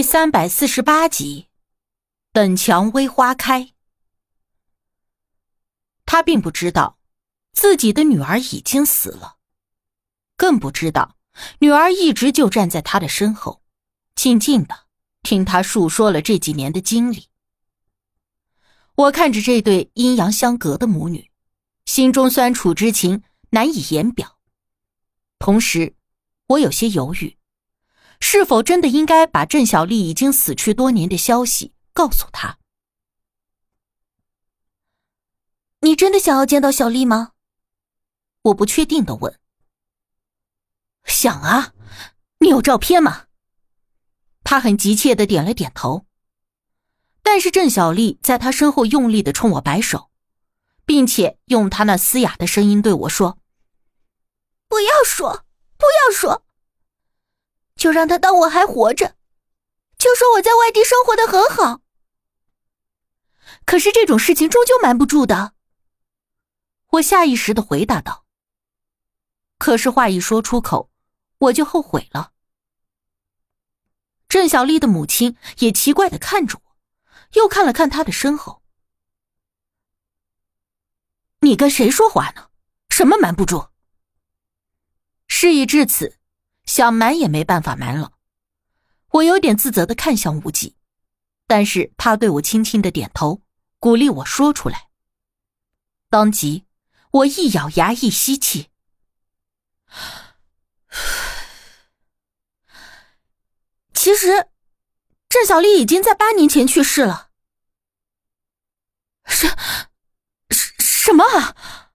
第三百四十八集，等蔷薇花开。他并不知道自己的女儿已经死了，更不知道女儿一直就站在他的身后，静静的听他述说了这几年的经历。我看着这对阴阳相隔的母女，心中酸楚之情难以言表，同时我有些犹豫。是否真的应该把郑小丽已经死去多年的消息告诉他？你真的想要见到小丽吗？我不确定的问。想啊，你有照片吗？他很急切的点了点头。但是郑小丽在他身后用力的冲我摆手，并且用他那嘶哑的声音对我说：“不要说，不要说。”就让他当我还活着，就说我在外地生活的很好。可是这种事情终究瞒不住的。我下意识的回答道。可是话一说出口，我就后悔了。郑小丽的母亲也奇怪的看着我，又看了看他的身后。你跟谁说话呢？什么瞒不住？事已至此。想瞒也没办法瞒了，我有点自责的看向无忌，但是他对我轻轻的点头，鼓励我说出来。当即，我一咬牙，一吸气，其实，郑小丽已经在八年前去世了。什什什么啊？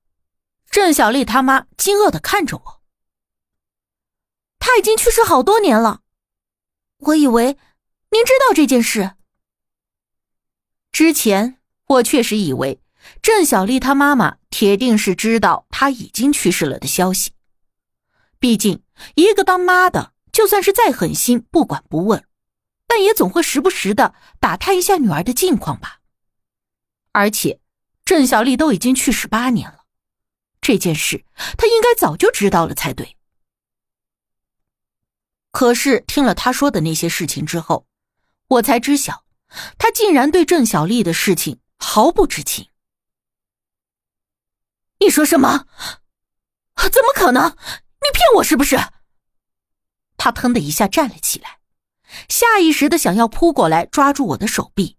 郑小丽他妈惊愕的看着我。他已经去世好多年了，我以为您知道这件事。之前我确实以为郑小丽她妈妈铁定是知道她已经去世了的消息，毕竟一个当妈的，就算是再狠心不管不问，但也总会时不时的打探一下女儿的近况吧。而且郑小丽都已经去世八年了，这件事她应该早就知道了才对。可是听了他说的那些事情之后，我才知晓，他竟然对郑小丽的事情毫不知情。你说什么？怎么可能？你骗我是不是？他腾的一下站了起来，下意识的想要扑过来抓住我的手臂，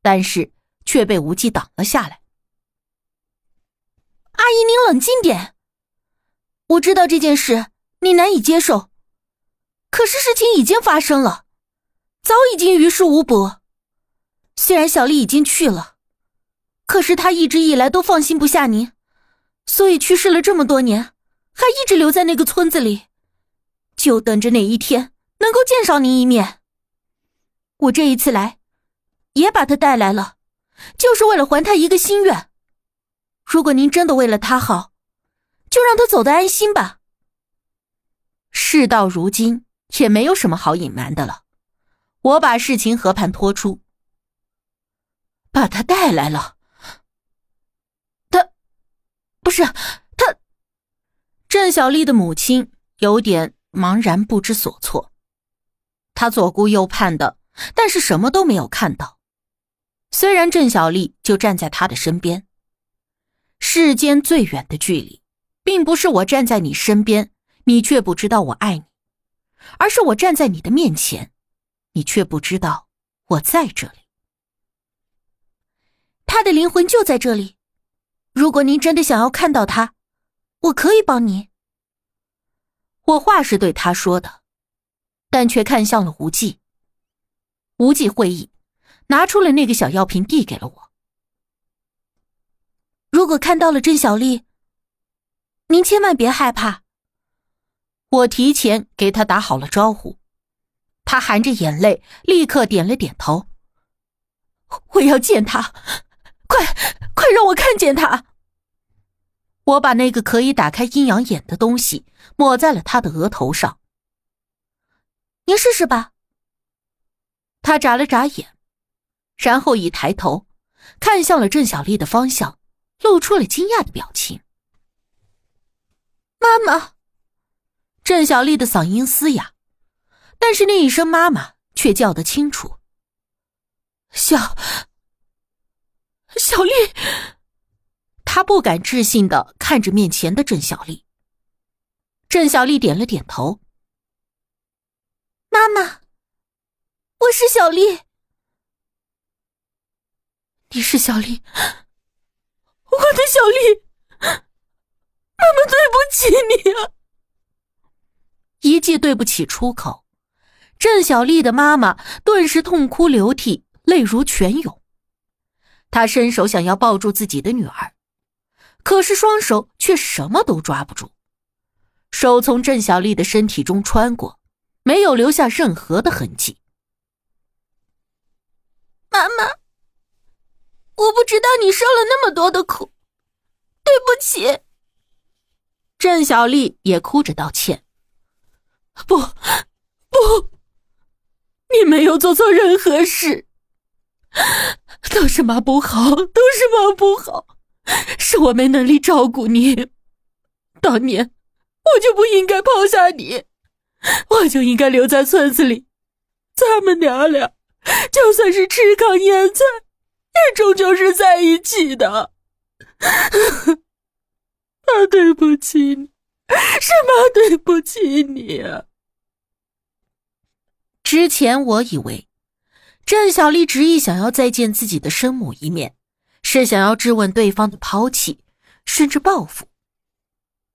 但是却被无忌挡了下来。阿姨，您冷静点。我知道这件事你难以接受。可是事情已经发生了，早已经于事无补。虽然小丽已经去了，可是她一直以来都放心不下您，所以去世了这么多年，还一直留在那个村子里，就等着哪一天能够见上您一面。我这一次来，也把她带来了，就是为了还她一个心愿。如果您真的为了她好，就让她走得安心吧。事到如今。也没有什么好隐瞒的了，我把事情和盘托出，把他带来了。他不是他。郑小丽的母亲有点茫然不知所措，她左顾右盼的，但是什么都没有看到。虽然郑小丽就站在他的身边，世间最远的距离，并不是我站在你身边，你却不知道我爱你。而是我站在你的面前，你却不知道我在这里。他的灵魂就在这里。如果您真的想要看到他，我可以帮您。我话是对他说的，但却看向了无忌。无忌会意，拿出了那个小药瓶，递给了我。如果看到了甄小丽，您千万别害怕。我提前给他打好了招呼，他含着眼泪，立刻点了点头。我要见他，快快让我看见他！我把那个可以打开阴阳眼的东西抹在了他的额头上。您试试吧。他眨了眨眼，然后一抬头，看向了郑小丽的方向，露出了惊讶的表情。妈妈。郑小丽的嗓音嘶哑，但是那一声“妈妈”却叫得清楚。小小丽，他不敢置信的看着面前的郑小丽。郑小丽点了点头：“妈妈，我是小丽，你是小丽，我的小丽，妈妈对不起你啊！”一记对不起出口，郑小丽的妈妈顿时痛哭流涕。泪如泉涌，他伸手想要抱住自己的女儿，可是双手却什么都抓不住。手从郑小丽的身体中穿过，没有留下任何的痕迹。妈妈，我不知道你受了那么多的苦，对不起。郑小丽也哭着道歉：“不，不，你没有做错任何事。”都是妈不好，都是妈不好，是我没能力照顾你。当年我就不应该抛下你，我就应该留在村子里。咱们娘俩就算是吃糠咽菜，也终究是在一起的。妈对不起你，是妈对不起你啊。之前我以为。郑小丽执意想要再见自己的生母一面，是想要质问对方的抛弃，甚至报复。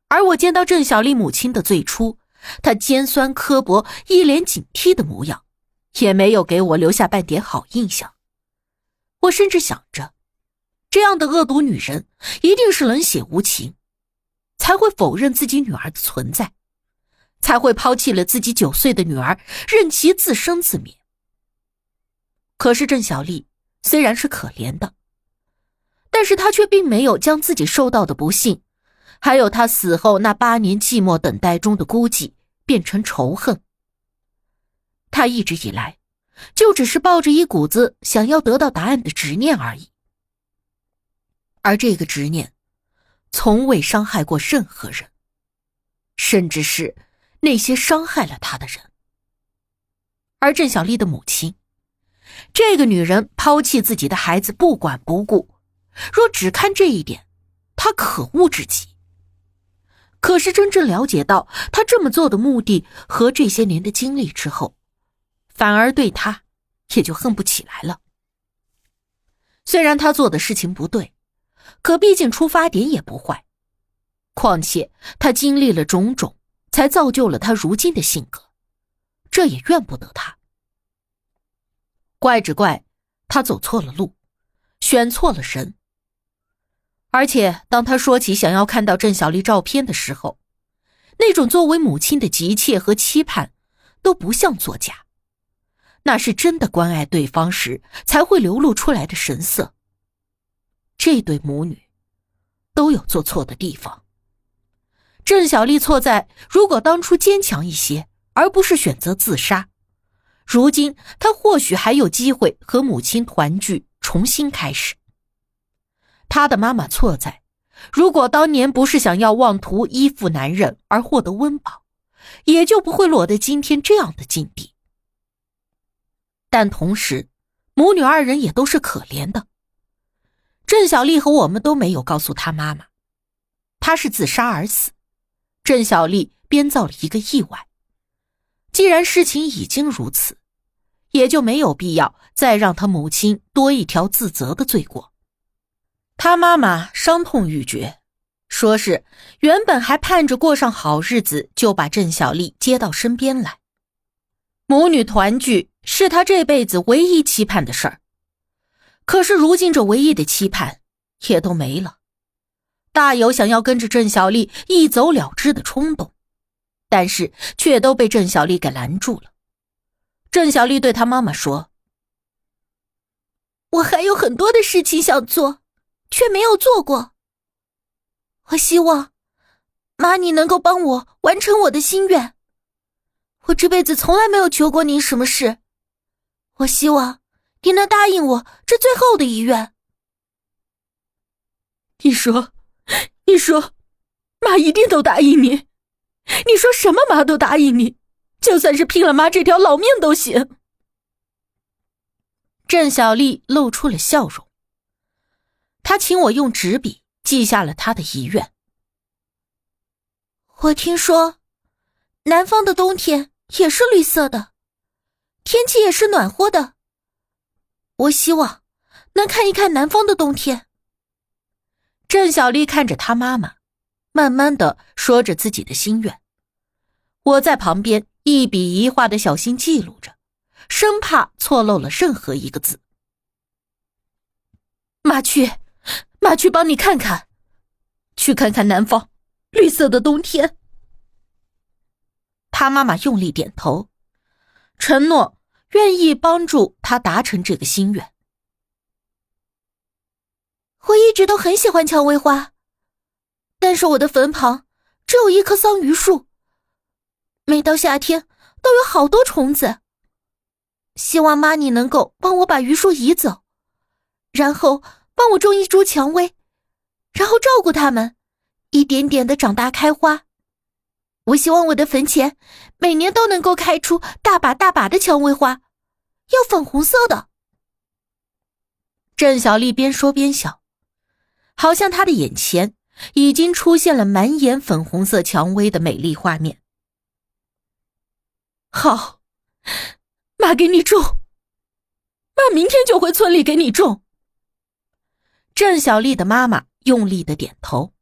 而我见到郑小丽母亲的最初，她尖酸刻薄、一脸警惕的模样，也没有给我留下半点好印象。我甚至想着，这样的恶毒女人一定是冷血无情，才会否认自己女儿的存在，才会抛弃了自己九岁的女儿，任其自生自灭。可是郑小丽虽然是可怜的，但是她却并没有将自己受到的不幸，还有她死后那八年寂寞等待中的孤寂，变成仇恨。她一直以来，就只是抱着一股子想要得到答案的执念而已，而这个执念，从未伤害过任何人，甚至是那些伤害了他的人。而郑小丽的母亲。这个女人抛弃自己的孩子不管不顾，若只看这一点，她可恶至极。可是真正了解到她这么做的目的和这些年的经历之后，反而对她也就恨不起来了。虽然她做的事情不对，可毕竟出发点也不坏。况且她经历了种种，才造就了她如今的性格，这也怨不得她。怪只怪他走错了路，选错了人。而且，当他说起想要看到郑小丽照片的时候，那种作为母亲的急切和期盼，都不像作假，那是真的关爱对方时才会流露出来的神色。这对母女都有做错的地方。郑小丽错在，如果当初坚强一些，而不是选择自杀。如今，她或许还有机会和母亲团聚，重新开始。他的妈妈错在，如果当年不是想要妄图依附男人而获得温饱，也就不会落得今天这样的境地。但同时，母女二人也都是可怜的。郑小丽和我们都没有告诉她妈妈，她是自杀而死。郑小丽编造了一个意外。既然事情已经如此，也就没有必要再让他母亲多一条自责的罪过。他妈妈伤痛欲绝，说是原本还盼着过上好日子，就把郑小丽接到身边来，母女团聚是他这辈子唯一期盼的事儿。可是如今这唯一的期盼也都没了，大有想要跟着郑小丽一走了之的冲动。但是却都被郑小丽给拦住了。郑小丽对她妈妈说：“我还有很多的事情想做，却没有做过。我希望妈你能够帮我完成我的心愿。我这辈子从来没有求过您什么事，我希望你能答应我这最后的遗愿。你说，你说，妈一定都答应你。”你说什么妈都答应你，就算是拼了妈这条老命都行。郑小丽露出了笑容。她请我用纸笔记下了她的遗愿。我听说，南方的冬天也是绿色的，天气也是暖和的。我希望能看一看南方的冬天。郑小丽看着她妈妈，慢慢的说着自己的心愿。我在旁边一笔一画的小心记录着，生怕错漏了任何一个字。妈去，妈去帮你看看，去看看南方。绿色的冬天，他妈妈用力点头，承诺愿意帮助他达成这个心愿。我一直都很喜欢蔷薇花，但是我的坟旁只有一棵桑榆树，每到夏天都有好多虫子。希望妈你能够帮我把榆树移走，然后帮我种一株蔷薇，然后照顾它们。一点点的长大开花，我希望我的坟前每年都能够开出大把大把的蔷薇花，要粉红色的。郑小丽边说边想，好像他的眼前已经出现了满眼粉红色蔷薇的美丽画面。好，妈给你种，妈明天就回村里给你种。郑小丽的妈妈用力的点头。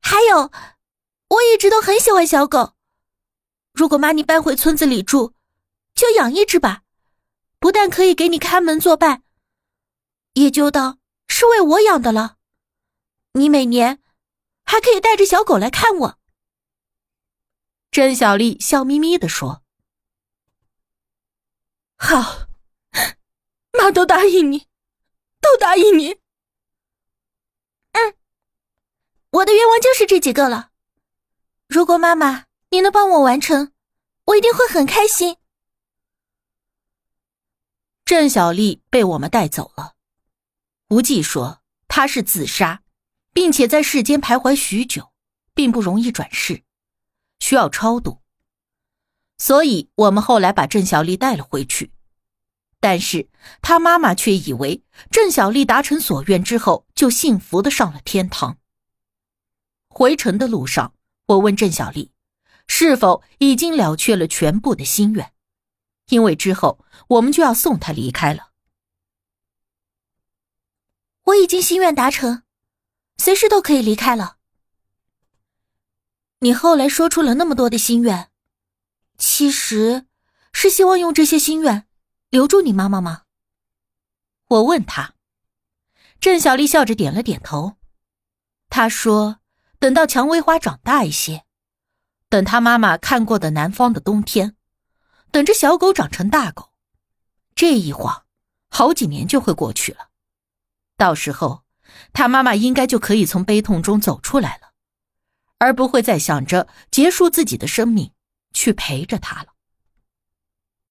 还有，我一直都很喜欢小狗。如果妈你搬回村子里住，就养一只吧，不但可以给你看门作伴，也就当是为我养的了。你每年还可以带着小狗来看我。甄小丽笑眯眯的说：“好，妈都答应你，都答应你。”嗯我的愿望就是这几个了。如果妈妈你能帮我完成，我一定会很开心。郑小丽被我们带走了。无忌说他是自杀，并且在世间徘徊许久，并不容易转世，需要超度。所以我们后来把郑小丽带了回去，但是她妈妈却以为郑小丽达成所愿之后就幸福的上了天堂。回城的路上，我问郑小丽，是否已经了却了全部的心愿，因为之后我们就要送她离开了。我已经心愿达成，随时都可以离开了。你后来说出了那么多的心愿，其实是希望用这些心愿留住你妈妈吗？我问她，郑小丽笑着点了点头，她说。等到蔷薇花长大一些，等他妈妈看过的南方的冬天，等着小狗长成大狗，这一晃，好几年就会过去了。到时候，他妈妈应该就可以从悲痛中走出来了，而不会再想着结束自己的生命去陪着他了。